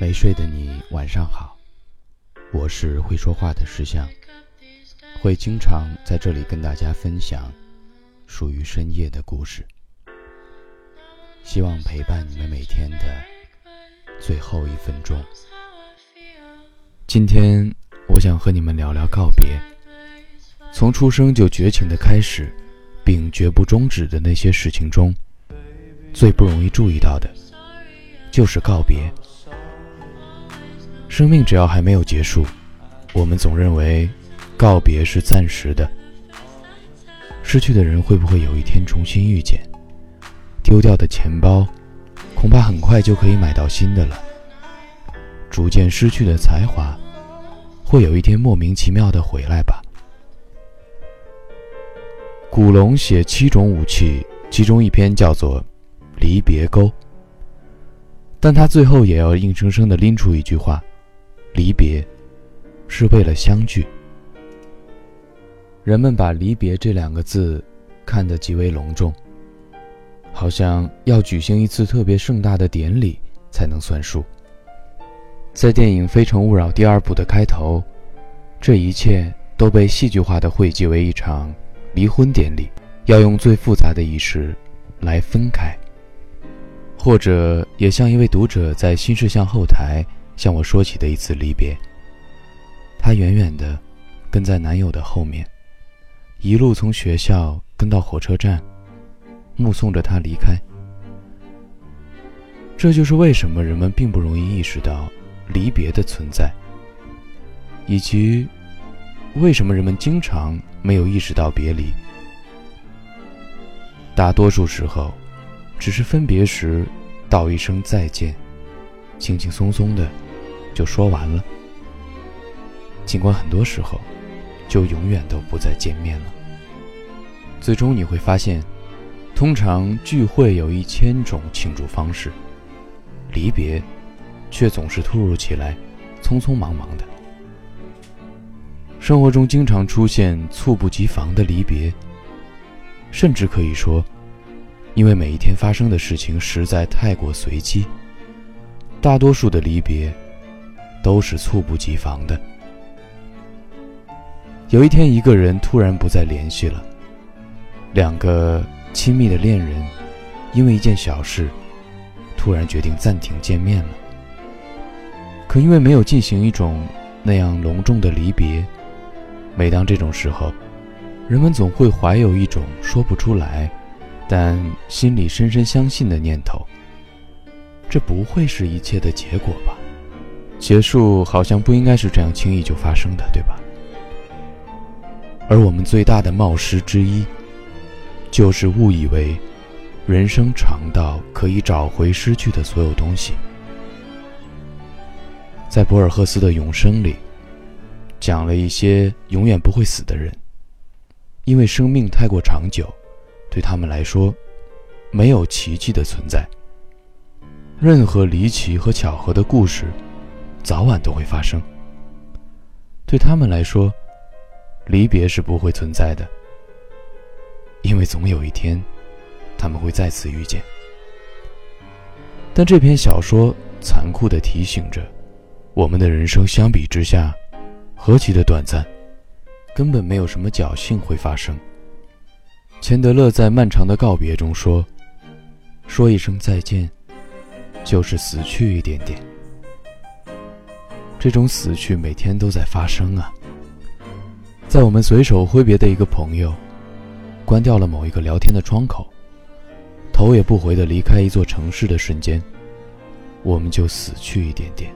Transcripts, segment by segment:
没睡的你，晚上好。我是会说话的石像，会经常在这里跟大家分享属于深夜的故事，希望陪伴你们每天的最后一分钟。今天我想和你们聊聊告别，从出生就绝情的开始，并绝不终止的那些事情中，最不容易注意到的，就是告别。生命只要还没有结束，我们总认为告别是暂时的。失去的人会不会有一天重新遇见？丢掉的钱包，恐怕很快就可以买到新的了。逐渐失去的才华，会有一天莫名其妙的回来吧。古龙写七种武器，其中一篇叫做《离别钩》，但他最后也要硬生生的拎出一句话。离别，是为了相聚。人们把“离别”这两个字看得极为隆重，好像要举行一次特别盛大的典礼才能算数。在电影《非诚勿扰》第二部的开头，这一切都被戏剧化的汇集为一场离婚典礼，要用最复杂的仪式来分开。或者，也像一位读者在新事项后台。向我说起的一次离别。她远远的跟在男友的后面，一路从学校跟到火车站，目送着他离开。这就是为什么人们并不容易意识到离别的存在，以及为什么人们经常没有意识到别离。大多数时候，只是分别时道一声再见，轻轻松松的。就说完了。尽管很多时候，就永远都不再见面了。最终你会发现，通常聚会有一千种庆祝方式，离别，却总是突如其来，匆匆忙忙的。生活中经常出现猝不及防的离别，甚至可以说，因为每一天发生的事情实在太过随机，大多数的离别。都是猝不及防的。有一天，一个人突然不再联系了，两个亲密的恋人因为一件小事，突然决定暂停见面了。可因为没有进行一种那样隆重的离别，每当这种时候，人们总会怀有一种说不出来，但心里深深相信的念头：这不会是一切的结果吧？结束好像不应该是这样轻易就发生的，对吧？而我们最大的冒失之一，就是误以为人生长到可以找回失去的所有东西。在博尔赫斯的《永生》里，讲了一些永远不会死的人，因为生命太过长久，对他们来说，没有奇迹的存在。任何离奇和巧合的故事。早晚都会发生。对他们来说，离别是不会存在的，因为总有一天，他们会再次遇见。但这篇小说残酷地提醒着，我们的人生相比之下，何其的短暂，根本没有什么侥幸会发生。钱德勒在《漫长的告别》中说：“说一声再见，就是死去一点点。”这种死去每天都在发生啊！在我们随手挥别的一个朋友，关掉了某一个聊天的窗口，头也不回的离开一座城市的瞬间，我们就死去一点点。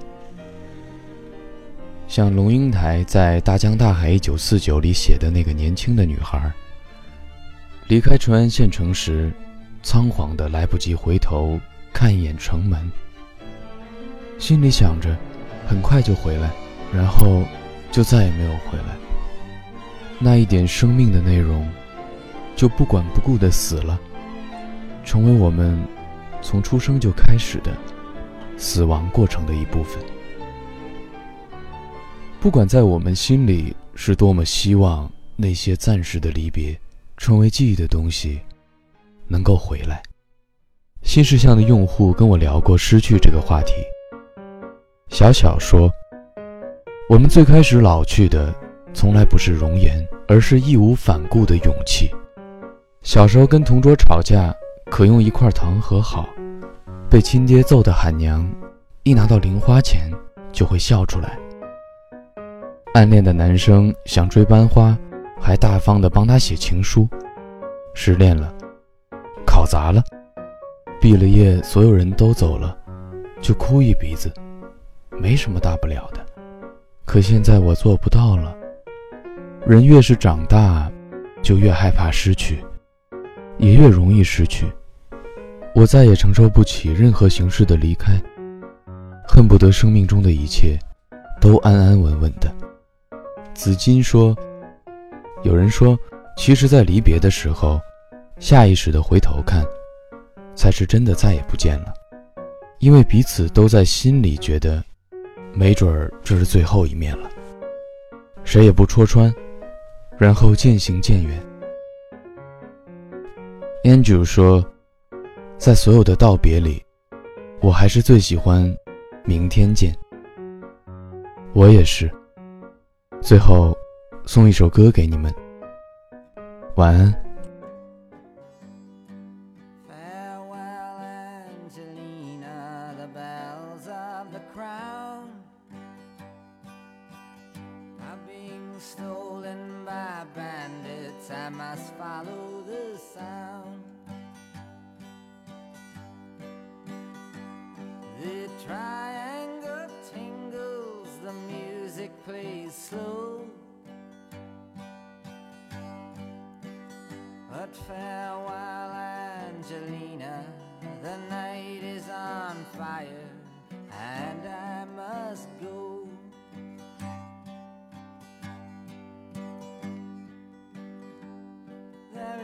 像龙应台在《大江大海一九四九》里写的那个年轻的女孩，离开淳安县城时，仓皇的来不及回头看一眼城门，心里想着。很快就回来，然后就再也没有回来。那一点生命的内容，就不管不顾的死了，成为我们从出生就开始的死亡过程的一部分。不管在我们心里是多么希望那些暂时的离别，成为记忆的东西，能够回来，新事项的用户跟我聊过失去这个话题。小小说：“我们最开始老去的，从来不是容颜，而是义无反顾的勇气。小时候跟同桌吵架，可用一块糖和好；被亲爹揍的喊娘，一拿到零花钱就会笑出来。暗恋的男生想追班花，还大方的帮他写情书。失恋了，考砸了。”毕了业，所有人都走了，就哭一鼻子，没什么大不了的。可现在我做不到了。人越是长大，就越害怕失去，也越容易失去。我再也承受不起任何形式的离开，恨不得生命中的一切都安安稳稳的。紫金说：“有人说，其实，在离别的时候，下意识的回头看。”才是真的再也不见了，因为彼此都在心里觉得，没准儿这是最后一面了，谁也不戳穿，然后渐行渐远。Andrew 说，在所有的道别里，我还是最喜欢“明天见”。我也是。最后，送一首歌给你们，晚安。Stolen by bandits, I must follow the sound.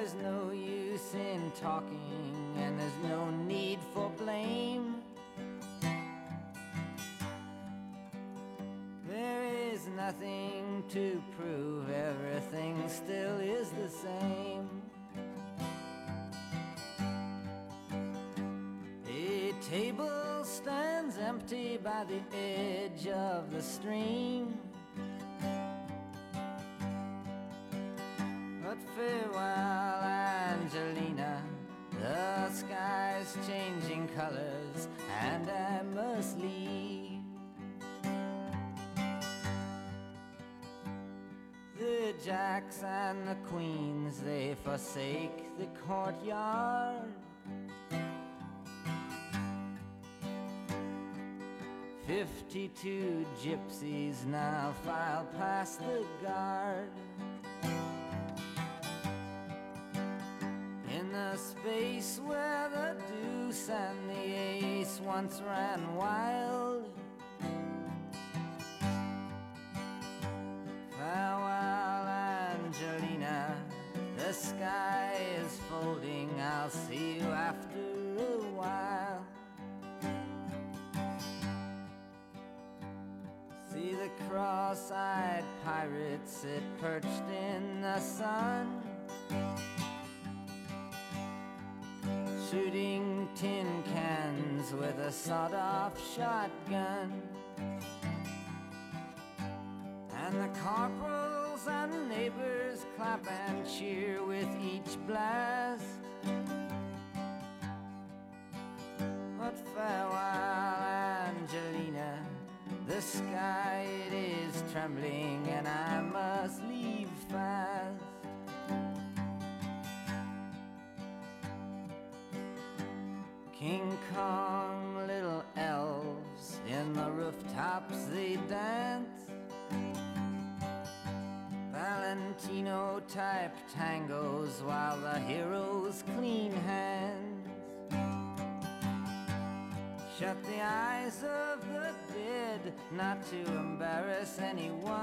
There's no use in talking, and there's no need for blame. There is nothing to prove, everything still is the same. A table stands empty by the edge of the stream. But farewell, Angelina. The sky's changing colors, and I must leave. The jacks and the queens, they forsake the courtyard. Fifty-two gypsies now file past the guard. Space where the deuce and the ace once ran wild. Farewell, Angelina. The sky is folding. I'll see you after a while. See the cross-eyed pirate sit perched in the sun. With a sawed-off shotgun. And the corporals and neighbors clap and cheer with each blast. But farewell, Angelina, the sky it is trembling and I must King Kong, little elves in the rooftops they dance. Valentino type tangos while the heroes clean hands. Shut the eyes of the dead, not to embarrass anyone.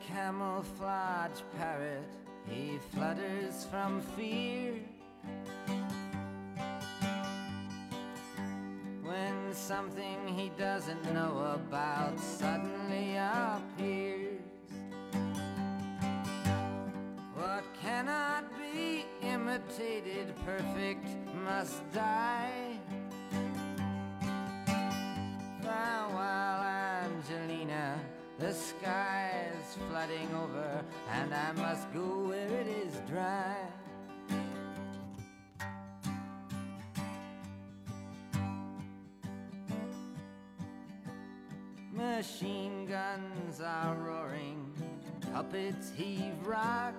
Camouflage parrot, he flutters from fear. When something he doesn't know about suddenly appears. What cannot be imitated perfect must die. Farewell, Angelina. The sky is flooding over, and I must go where it is dry. Machine guns are roaring, puppets heave rocks.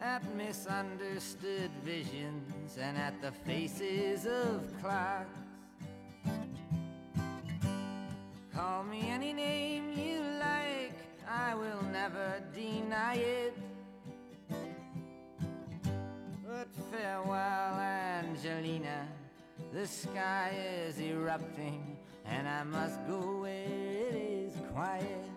At misunderstood visions and at the faces of clocks. Call me any name you like, I will never deny it. But farewell, Angelina. The sky is erupting, and I must go where it is quiet.